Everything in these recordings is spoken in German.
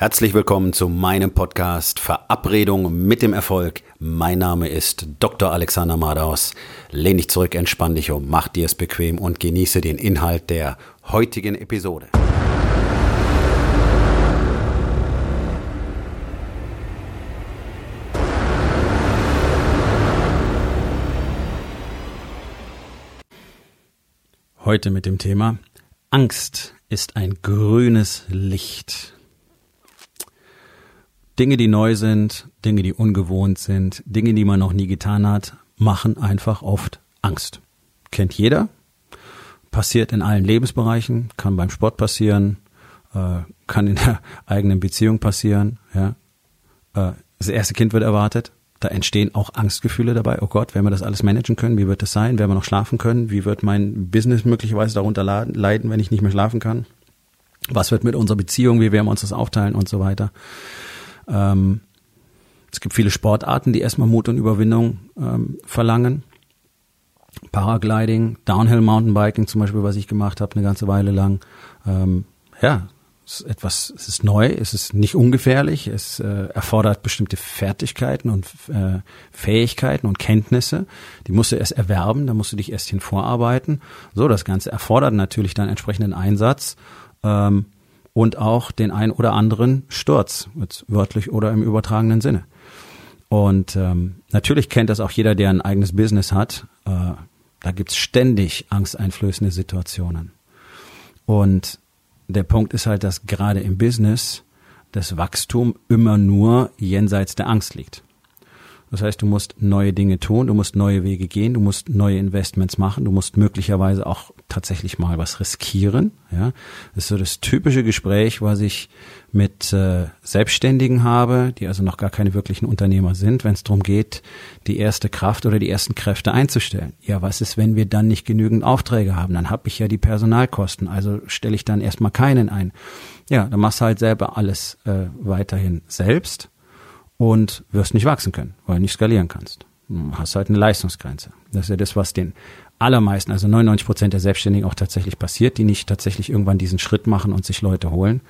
Herzlich willkommen zu meinem Podcast Verabredung mit dem Erfolg. Mein Name ist Dr. Alexander Madaus. Lehn dich zurück, entspann dich um, mach dir es bequem und genieße den Inhalt der heutigen Episode. Heute mit dem Thema Angst ist ein grünes Licht. Dinge, die neu sind, Dinge, die ungewohnt sind, Dinge, die man noch nie getan hat, machen einfach oft Angst. Kennt jeder, passiert in allen Lebensbereichen, kann beim Sport passieren, äh, kann in der eigenen Beziehung passieren. Ja. Äh, das erste Kind wird erwartet, da entstehen auch Angstgefühle dabei. Oh Gott, werden wir das alles managen können? Wie wird das sein? Werden wir noch schlafen können? Wie wird mein Business möglicherweise darunter leiden, wenn ich nicht mehr schlafen kann? Was wird mit unserer Beziehung? Wie werden wir uns das aufteilen und so weiter? Ähm, es gibt viele Sportarten, die erstmal Mut und Überwindung ähm, verlangen. Paragliding, Downhill Mountainbiking zum Beispiel, was ich gemacht habe, eine ganze Weile lang. Ähm, ja, es ist etwas, es ist neu, es ist nicht ungefährlich, es äh, erfordert bestimmte Fertigkeiten und äh, Fähigkeiten und Kenntnisse. Die musst du erst erwerben, da musst du dich erst hin vorarbeiten. So, das Ganze erfordert natürlich dann entsprechenden Einsatz. Ähm, und auch den ein oder anderen Sturz, jetzt wörtlich oder im übertragenen Sinne. Und ähm, natürlich kennt das auch jeder, der ein eigenes Business hat. Äh, da gibt's ständig angsteinflößende Situationen. Und der Punkt ist halt, dass gerade im Business das Wachstum immer nur jenseits der Angst liegt. Das heißt, du musst neue Dinge tun, du musst neue Wege gehen, du musst neue Investments machen, du musst möglicherweise auch tatsächlich mal was riskieren. Ja, das ist so das typische Gespräch, was ich mit äh, Selbstständigen habe, die also noch gar keine wirklichen Unternehmer sind, wenn es darum geht, die erste Kraft oder die ersten Kräfte einzustellen. Ja, was ist, wenn wir dann nicht genügend Aufträge haben? Dann habe ich ja die Personalkosten, also stelle ich dann erstmal keinen ein. Ja, dann machst du halt selber alles äh, weiterhin selbst und wirst nicht wachsen können, weil du nicht skalieren kannst. Du hast halt eine Leistungsgrenze. Das ist ja das, was den allermeisten, also 99 Prozent der Selbstständigen auch tatsächlich passiert, die nicht tatsächlich irgendwann diesen Schritt machen und sich Leute holen.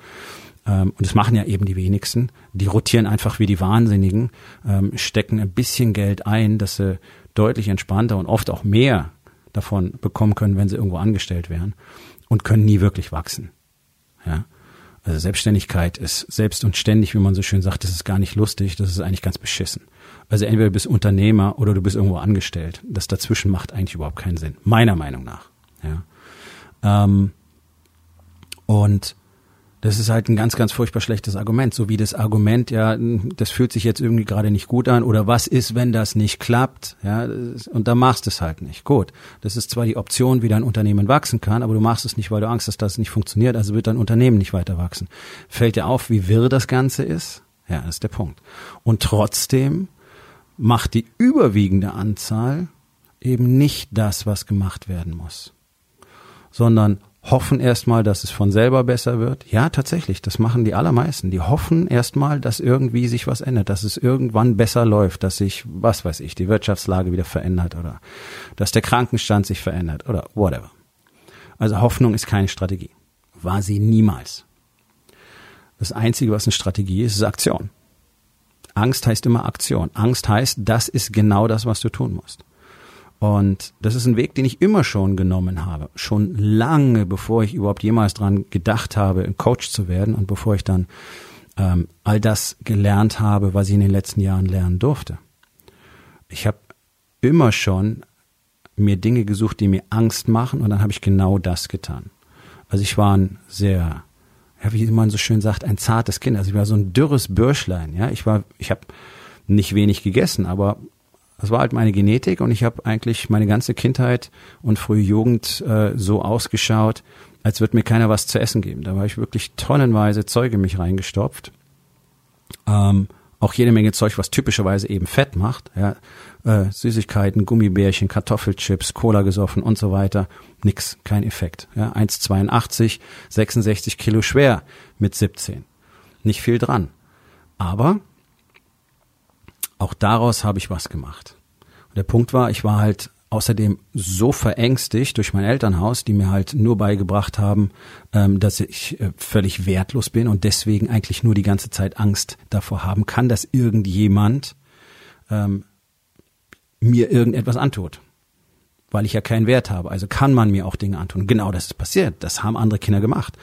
Ähm, und das machen ja eben die wenigsten. Die rotieren einfach wie die Wahnsinnigen, ähm, stecken ein bisschen Geld ein, dass sie deutlich entspannter und oft auch mehr davon bekommen können, wenn sie irgendwo angestellt wären und können nie wirklich wachsen. Ja. Also Selbstständigkeit ist selbst und ständig, wie man so schön sagt, das ist gar nicht lustig, das ist eigentlich ganz beschissen. Also entweder du bist Unternehmer oder du bist irgendwo angestellt. Das dazwischen macht eigentlich überhaupt keinen Sinn, meiner Meinung nach. Ja. Ähm, und das ist halt ein ganz, ganz furchtbar schlechtes Argument. So wie das Argument, ja, das fühlt sich jetzt irgendwie gerade nicht gut an oder was ist, wenn das nicht klappt, ja, und da machst du es halt nicht. Gut. Das ist zwar die Option, wie dein Unternehmen wachsen kann, aber du machst es nicht, weil du Angst hast, dass es nicht funktioniert, also wird dein Unternehmen nicht weiter wachsen. Fällt dir auf, wie wirr das Ganze ist? Ja, das ist der Punkt. Und trotzdem macht die überwiegende Anzahl eben nicht das, was gemacht werden muss, sondern hoffen erstmal, dass es von selber besser wird. Ja, tatsächlich, das machen die allermeisten. Die hoffen erstmal, dass irgendwie sich was ändert, dass es irgendwann besser läuft, dass sich, was weiß ich, die Wirtschaftslage wieder verändert oder dass der Krankenstand sich verändert oder whatever. Also Hoffnung ist keine Strategie. War sie niemals. Das Einzige, was eine Strategie ist, ist Aktion. Angst heißt immer Aktion. Angst heißt, das ist genau das, was du tun musst. Und das ist ein Weg, den ich immer schon genommen habe. Schon lange, bevor ich überhaupt jemals dran gedacht habe, ein Coach zu werden und bevor ich dann ähm, all das gelernt habe, was ich in den letzten Jahren lernen durfte. Ich habe immer schon mir Dinge gesucht, die mir Angst machen und dann habe ich genau das getan. Also ich war ein sehr, ja, wie man so schön sagt, ein zartes Kind. Also ich war so ein dürres Bürschlein. Ja, ich war, ich habe nicht wenig gegessen, aber das war halt meine Genetik und ich habe eigentlich meine ganze Kindheit und frühe Jugend äh, so ausgeschaut, als würde mir keiner was zu essen geben. Da war ich wirklich tonnenweise Zeuge mich reingestopft. Ähm, auch jede Menge Zeug, was typischerweise eben Fett macht. Ja, äh, Süßigkeiten, Gummibärchen, Kartoffelchips, Cola gesoffen und so weiter. Nix, kein Effekt. Ja, 1,82, 66 Kilo schwer mit 17. Nicht viel dran. Aber auch daraus habe ich was gemacht. Und der Punkt war, ich war halt außerdem so verängstigt durch mein Elternhaus, die mir halt nur beigebracht haben, ähm, dass ich äh, völlig wertlos bin und deswegen eigentlich nur die ganze Zeit Angst davor haben kann, dass irgendjemand ähm, mir irgendetwas antut. Weil ich ja keinen Wert habe. Also kann man mir auch Dinge antun. Genau das ist passiert. Das haben andere Kinder gemacht.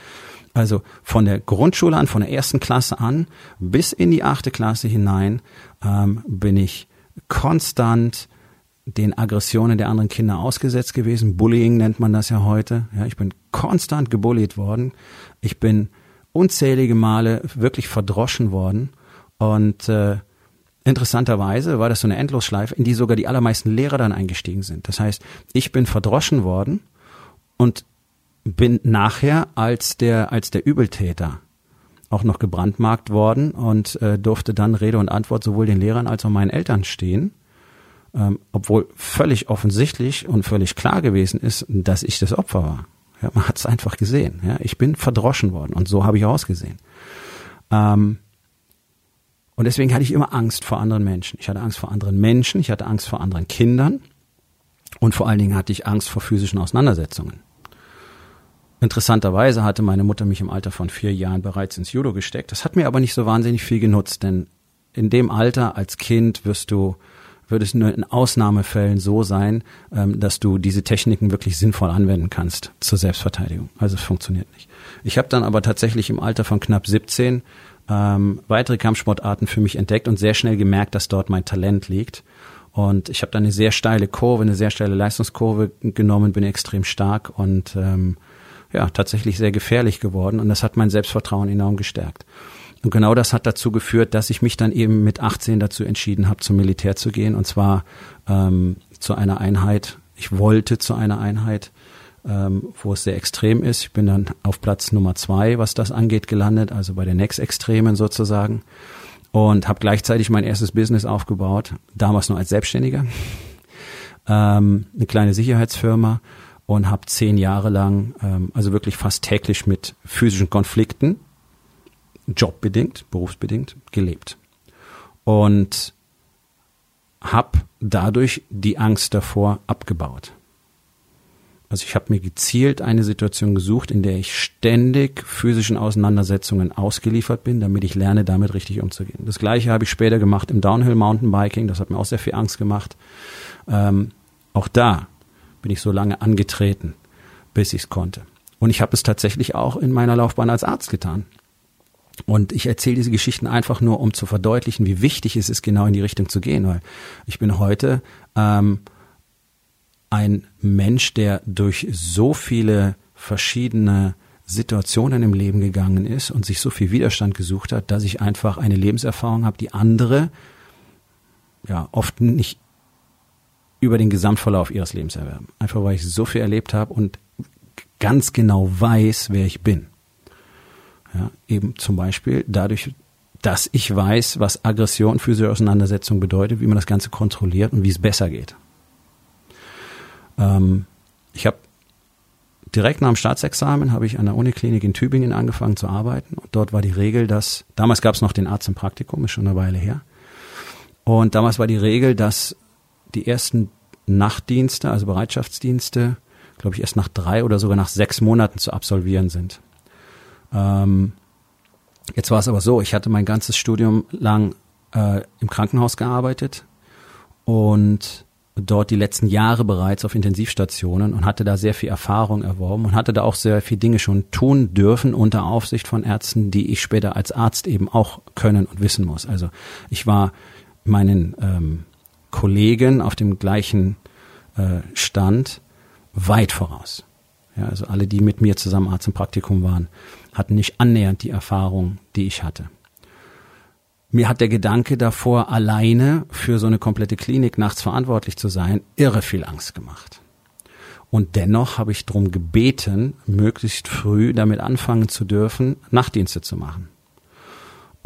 Also von der Grundschule an, von der ersten Klasse an bis in die achte Klasse hinein ähm, bin ich konstant den Aggressionen der anderen Kinder ausgesetzt gewesen. Bullying nennt man das ja heute. Ja, ich bin konstant gebullied worden. Ich bin unzählige Male wirklich verdroschen worden. Und äh, interessanterweise war das so eine Endlosschleife, in die sogar die allermeisten Lehrer dann eingestiegen sind. Das heißt, ich bin verdroschen worden und bin nachher als der als der Übeltäter auch noch gebrandmarkt worden und äh, durfte dann Rede und Antwort sowohl den Lehrern als auch meinen Eltern stehen ähm, obwohl völlig offensichtlich und völlig klar gewesen ist, dass ich das Opfer war. Ja, man hat es einfach gesehen. Ja, ich bin verdroschen worden und so habe ich ausgesehen. Ähm, und deswegen hatte ich immer Angst vor anderen Menschen. Ich hatte Angst vor anderen Menschen, ich hatte Angst vor anderen Kindern und vor allen Dingen hatte ich Angst vor physischen Auseinandersetzungen. Interessanterweise hatte meine Mutter mich im Alter von vier Jahren bereits ins Judo gesteckt. Das hat mir aber nicht so wahnsinnig viel genutzt, denn in dem Alter als Kind wirst du würde es nur in Ausnahmefällen so sein, ähm, dass du diese Techniken wirklich sinnvoll anwenden kannst zur Selbstverteidigung. Also es funktioniert nicht. Ich habe dann aber tatsächlich im Alter von knapp 17 ähm, weitere Kampfsportarten für mich entdeckt und sehr schnell gemerkt, dass dort mein Talent liegt. Und ich habe dann eine sehr steile Kurve, eine sehr steile Leistungskurve genommen, bin extrem stark und ähm, ja, tatsächlich sehr gefährlich geworden. Und das hat mein Selbstvertrauen enorm gestärkt. Und genau das hat dazu geführt, dass ich mich dann eben mit 18 dazu entschieden habe, zum Militär zu gehen. Und zwar ähm, zu einer Einheit. Ich wollte zu einer Einheit, ähm, wo es sehr extrem ist. Ich bin dann auf Platz Nummer zwei, was das angeht, gelandet, also bei den Next Extremen sozusagen. Und habe gleichzeitig mein erstes Business aufgebaut, damals nur als Selbstständiger. Ähm, eine kleine Sicherheitsfirma und habe zehn Jahre lang, ähm, also wirklich fast täglich mit physischen Konflikten jobbedingt, berufsbedingt gelebt. Und habe dadurch die Angst davor abgebaut. Also ich habe mir gezielt eine Situation gesucht, in der ich ständig physischen Auseinandersetzungen ausgeliefert bin, damit ich lerne, damit richtig umzugehen. Das gleiche habe ich später gemacht im Downhill Mountainbiking. Das hat mir auch sehr viel Angst gemacht. Ähm, auch da bin ich so lange angetreten, bis ich es konnte. Und ich habe es tatsächlich auch in meiner Laufbahn als Arzt getan. Und ich erzähle diese Geschichten einfach nur, um zu verdeutlichen, wie wichtig es ist, genau in die Richtung zu gehen, weil ich bin heute ähm, ein Mensch, der durch so viele verschiedene Situationen im Leben gegangen ist und sich so viel Widerstand gesucht hat, dass ich einfach eine Lebenserfahrung habe, die andere ja oft nicht über den Gesamtverlauf ihres Lebens erwerben. Einfach weil ich so viel erlebt habe und ganz genau weiß, wer ich bin. Ja, eben zum Beispiel dadurch, dass ich weiß, was Aggression, physische Auseinandersetzung bedeutet, wie man das Ganze kontrolliert und wie es besser geht. Ähm, ich habe direkt nach dem Staatsexamen habe ich an der Uniklinik in Tübingen angefangen zu arbeiten. Und dort war die Regel, dass damals gab es noch den Arzt im Praktikum, ist schon eine Weile her. Und damals war die Regel, dass die ersten Nachtdienste, also Bereitschaftsdienste, glaube ich, erst nach drei oder sogar nach sechs Monaten zu absolvieren sind. Ähm, jetzt war es aber so, ich hatte mein ganzes Studium lang äh, im Krankenhaus gearbeitet und dort die letzten Jahre bereits auf Intensivstationen und hatte da sehr viel Erfahrung erworben und hatte da auch sehr viele Dinge schon tun dürfen unter Aufsicht von Ärzten, die ich später als Arzt eben auch können und wissen muss. Also ich war meinen ähm, Kollegen auf dem gleichen äh, Stand weit voraus. Ja, also alle, die mit mir zusammen Arzt im Praktikum waren, hatten nicht annähernd die Erfahrung, die ich hatte. Mir hat der Gedanke davor, alleine für so eine komplette Klinik nachts verantwortlich zu sein, irre viel Angst gemacht. Und dennoch habe ich darum gebeten, möglichst früh damit anfangen zu dürfen, Nachtdienste zu machen.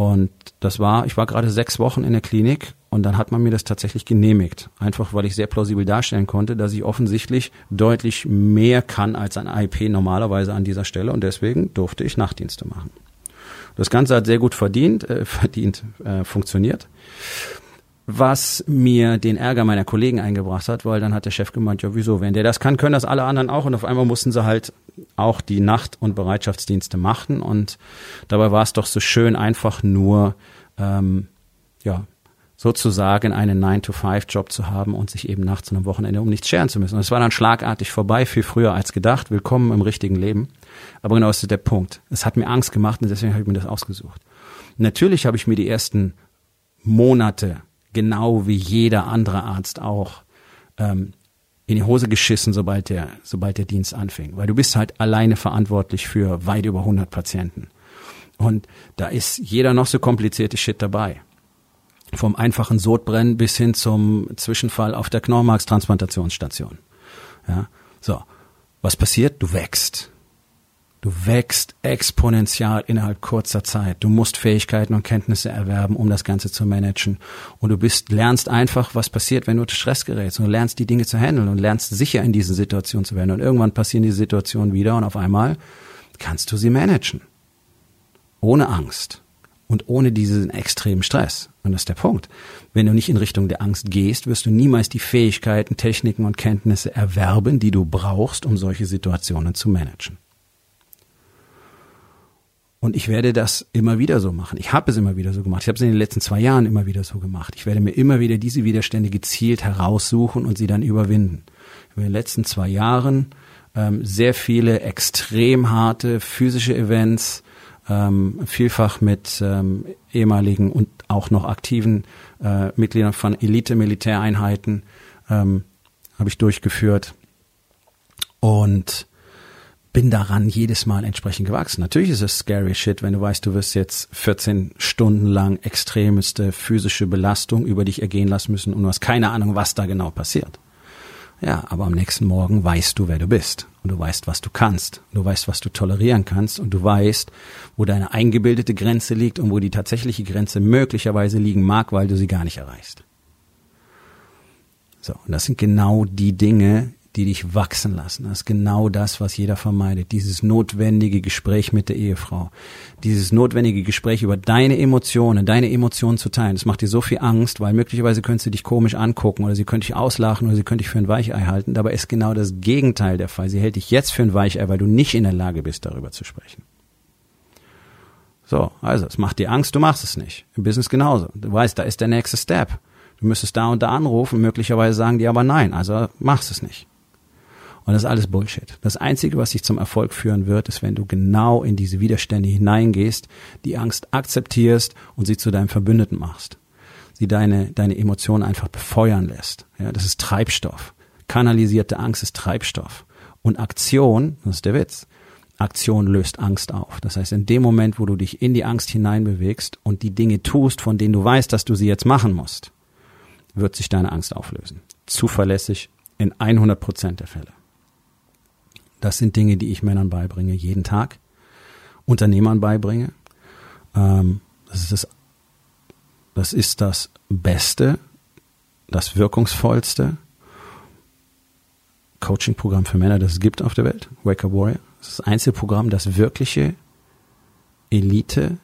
Und das war, ich war gerade sechs Wochen in der Klinik und dann hat man mir das tatsächlich genehmigt. Einfach weil ich sehr plausibel darstellen konnte, dass ich offensichtlich deutlich mehr kann als ein IP normalerweise an dieser Stelle und deswegen durfte ich Nachtdienste machen. Das Ganze hat sehr gut verdient, äh, verdient, äh, funktioniert. was mir den Ärger meiner Kollegen eingebracht hat, weil dann hat der Chef gemeint, ja wieso, wenn der das kann, können das alle anderen auch und auf einmal mussten sie halt auch die Nacht- und Bereitschaftsdienste machen und dabei war es doch so schön einfach nur, ähm, ja, sozusagen einen 9-to-5-Job zu haben und sich eben nachts und am Wochenende um nichts scheren zu müssen. Und es war dann schlagartig vorbei, viel früher als gedacht. Willkommen im richtigen Leben. Aber genau das ist der Punkt. Es hat mir Angst gemacht und deswegen habe ich mir das ausgesucht. Natürlich habe ich mir die ersten Monate genau wie jeder andere Arzt auch, ähm, in die Hose geschissen, sobald der, sobald der Dienst anfing. Weil du bist halt alleine verantwortlich für weit über 100 Patienten. Und da ist jeder noch so komplizierte Shit dabei. Vom einfachen Sodbrennen bis hin zum Zwischenfall auf der Knormarkstransplantationsstation. Ja, so. Was passiert? Du wächst. Du wächst exponentiell innerhalb kurzer Zeit. Du musst Fähigkeiten und Kenntnisse erwerben, um das Ganze zu managen. Und du bist, lernst einfach, was passiert, wenn du unter Stress gerätst. Und du lernst die Dinge zu handeln und lernst sicher in diesen Situationen zu werden. Und irgendwann passieren diese Situationen wieder und auf einmal kannst du sie managen. Ohne Angst. Und ohne diesen extremen Stress. Und das ist der Punkt. Wenn du nicht in Richtung der Angst gehst, wirst du niemals die Fähigkeiten, Techniken und Kenntnisse erwerben, die du brauchst, um solche Situationen zu managen. Und ich werde das immer wieder so machen. Ich habe es immer wieder so gemacht. Ich habe es in den letzten zwei Jahren immer wieder so gemacht. Ich werde mir immer wieder diese Widerstände gezielt heraussuchen und sie dann überwinden. In den letzten zwei Jahren ähm, sehr viele extrem harte physische Events, ähm, vielfach mit ähm, ehemaligen und auch noch aktiven äh, Mitgliedern von Elite-Militäreinheiten ähm, habe ich durchgeführt. Und bin daran jedes Mal entsprechend gewachsen. Natürlich ist es scary shit, wenn du weißt, du wirst jetzt 14 Stunden lang extremste physische Belastung über dich ergehen lassen müssen und du hast keine Ahnung, was da genau passiert. Ja, aber am nächsten Morgen weißt du, wer du bist und du weißt, was du kannst, du weißt, was du tolerieren kannst und du weißt, wo deine eingebildete Grenze liegt und wo die tatsächliche Grenze möglicherweise liegen mag, weil du sie gar nicht erreichst. So, und das sind genau die Dinge, die dich wachsen lassen. Das ist genau das, was jeder vermeidet. Dieses notwendige Gespräch mit der Ehefrau. Dieses notwendige Gespräch über deine Emotionen, deine Emotionen zu teilen. Das macht dir so viel Angst, weil möglicherweise könntest du dich komisch angucken oder sie könnte dich auslachen oder sie könnte dich für ein Weichei halten. Dabei ist genau das Gegenteil der Fall. Sie hält dich jetzt für ein Weichei, weil du nicht in der Lage bist, darüber zu sprechen. So, also, es macht dir Angst, du machst es nicht. Im Business genauso. Du weißt, da ist der nächste Step. Du müsstest da und da anrufen, möglicherweise sagen die aber nein, also machst es nicht. Und das ist alles Bullshit. Das Einzige, was dich zum Erfolg führen wird, ist, wenn du genau in diese Widerstände hineingehst, die Angst akzeptierst und sie zu deinem Verbündeten machst. Sie deine, deine Emotionen einfach befeuern lässt. Ja, das ist Treibstoff. Kanalisierte Angst ist Treibstoff. Und Aktion, das ist der Witz, Aktion löst Angst auf. Das heißt, in dem Moment, wo du dich in die Angst hineinbewegst und die Dinge tust, von denen du weißt, dass du sie jetzt machen musst, wird sich deine Angst auflösen. Zuverlässig in 100 Prozent der Fälle. Das sind Dinge, die ich Männern beibringe, jeden Tag. Unternehmern beibringe. Ähm, das, ist das, das ist das Beste, das Wirkungsvollste Coaching-Programm für Männer, das es gibt auf der Welt. Wake Up Warrior. Das ist das einzige Programm, das wirkliche Elite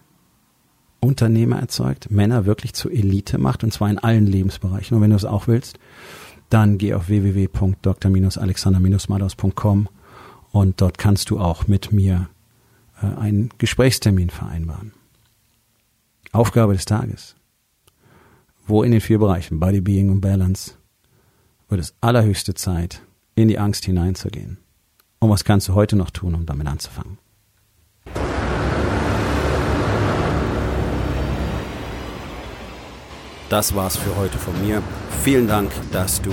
Unternehmer erzeugt, Männer wirklich zur Elite macht und zwar in allen Lebensbereichen. Und wenn du es auch willst, dann geh auf www.dr-alexander-madaus.com und dort kannst du auch mit mir äh, einen Gesprächstermin vereinbaren. Aufgabe des Tages. Wo in den vier Bereichen Body, Being und Balance wird es allerhöchste Zeit, in die Angst hineinzugehen. Und was kannst du heute noch tun, um damit anzufangen? Das war's für heute von mir. Vielen Dank, dass du